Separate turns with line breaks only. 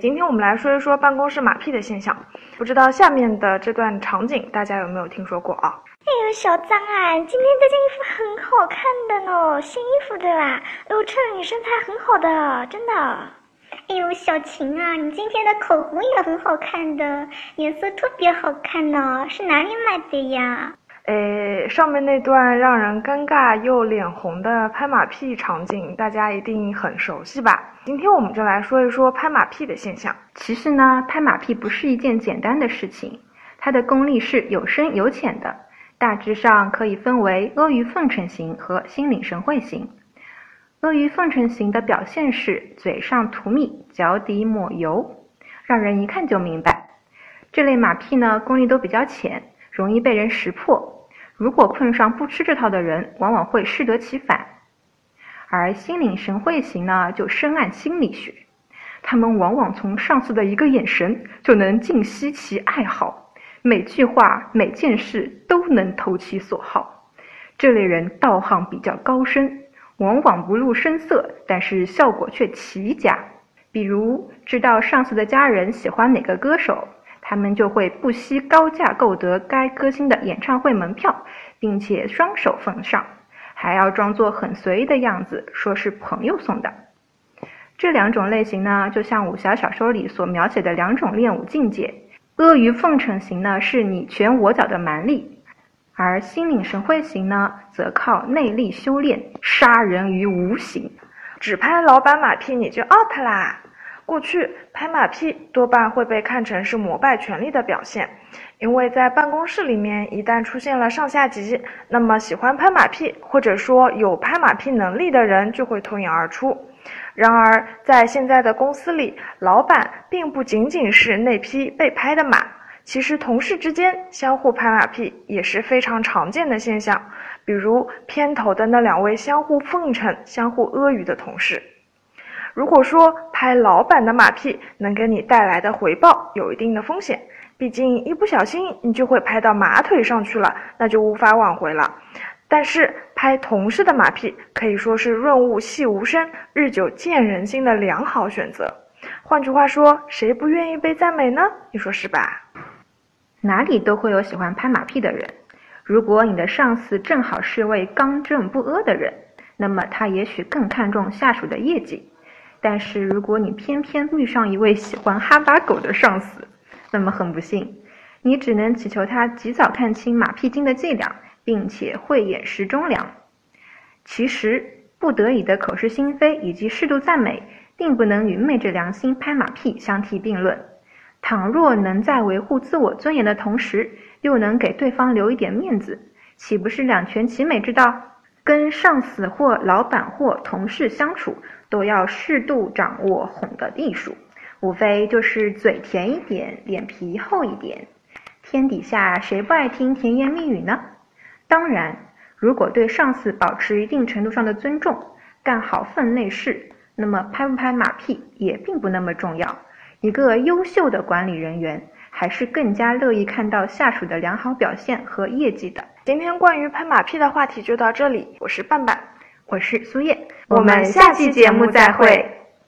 今天我们来说一说办公室马屁的现象。不知道下面的这段场景大家有没有听说过啊？
哎呦，小张啊，你今天这件衣服很好看的呢，新衣服对吧？哎呦，衬你身材很好的，真的。哎呦，小晴啊，你今天的口红也很好看的，颜色特别好看呢，是哪里买的呀？
诶，上面那段让人尴尬又脸红的拍马屁场景，大家一定很熟悉吧？今天我们就来说一说拍马屁的现象。
其实呢，拍马屁不是一件简单的事情，它的功力是有深有浅的，大致上可以分为阿谀奉承型和心领神会型。阿谀奉承型的表现是嘴上涂蜜，脚底抹油，让人一看就明白。这类马屁呢，功力都比较浅，容易被人识破。如果碰上不吃这套的人，往往会适得其反。而心领神会型呢，就深谙心理学，他们往往从上司的一个眼神就能尽悉其爱好，每句话每件事都能投其所好。这类人道行比较高深，往往不露声色，但是效果却奇佳。比如知道上司的家人喜欢哪个歌手。他们就会不惜高价购得该歌星的演唱会门票，并且双手奉上，还要装作很随意的样子，说是朋友送的。这两种类型呢，就像武侠小说里所描写的两种练武境界。阿谀奉承型呢，是你拳我脚的蛮力；而心领神会型呢，则靠内力修炼，杀人于无形。
只拍老板马屁你就 out 啦！过去拍马屁多半会被看成是膜拜权力的表现，因为在办公室里面一旦出现了上下级，那么喜欢拍马屁或者说有拍马屁能力的人就会脱颖而出。然而在现在的公司里，老板并不仅仅是那匹被拍的马，其实同事之间相互拍马屁也是非常常见的现象。比如片头的那两位相互奉承、相互阿谀的同事。如果说拍老板的马屁能给你带来的回报有一定的风险，毕竟一不小心你就会拍到马腿上去了，那就无法挽回了。但是拍同事的马屁可以说是润物细无声、日久见人心的良好选择。换句话说，谁不愿意被赞美呢？你说是吧？
哪里都会有喜欢拍马屁的人。如果你的上司正好是位刚正不阿的人，那么他也许更看重下属的业绩。但是如果你偏偏遇上一位喜欢哈巴狗的上司，那么很不幸，你只能祈求他及早看清马屁精的伎俩，并且慧眼识忠良。其实不得已的口是心非以及适度赞美，并不能与昧着良心拍马屁相提并论。倘若能在维护自我尊严的同时，又能给对方留一点面子，岂不是两全其美之道？跟上司或老板或同事相处。都要适度掌握哄的艺术，无非就是嘴甜一点，脸皮厚一点。天底下谁不爱听甜言蜜语呢？当然，如果对上司保持一定程度上的尊重，干好分内事，那么拍不拍马屁也并不那么重要。一个优秀的管理人员，还是更加乐意看到下属的良好表现和业绩的。
今天关于拍马屁的话题就到这里，我是半半。
我是苏叶，
我们下期节目再会。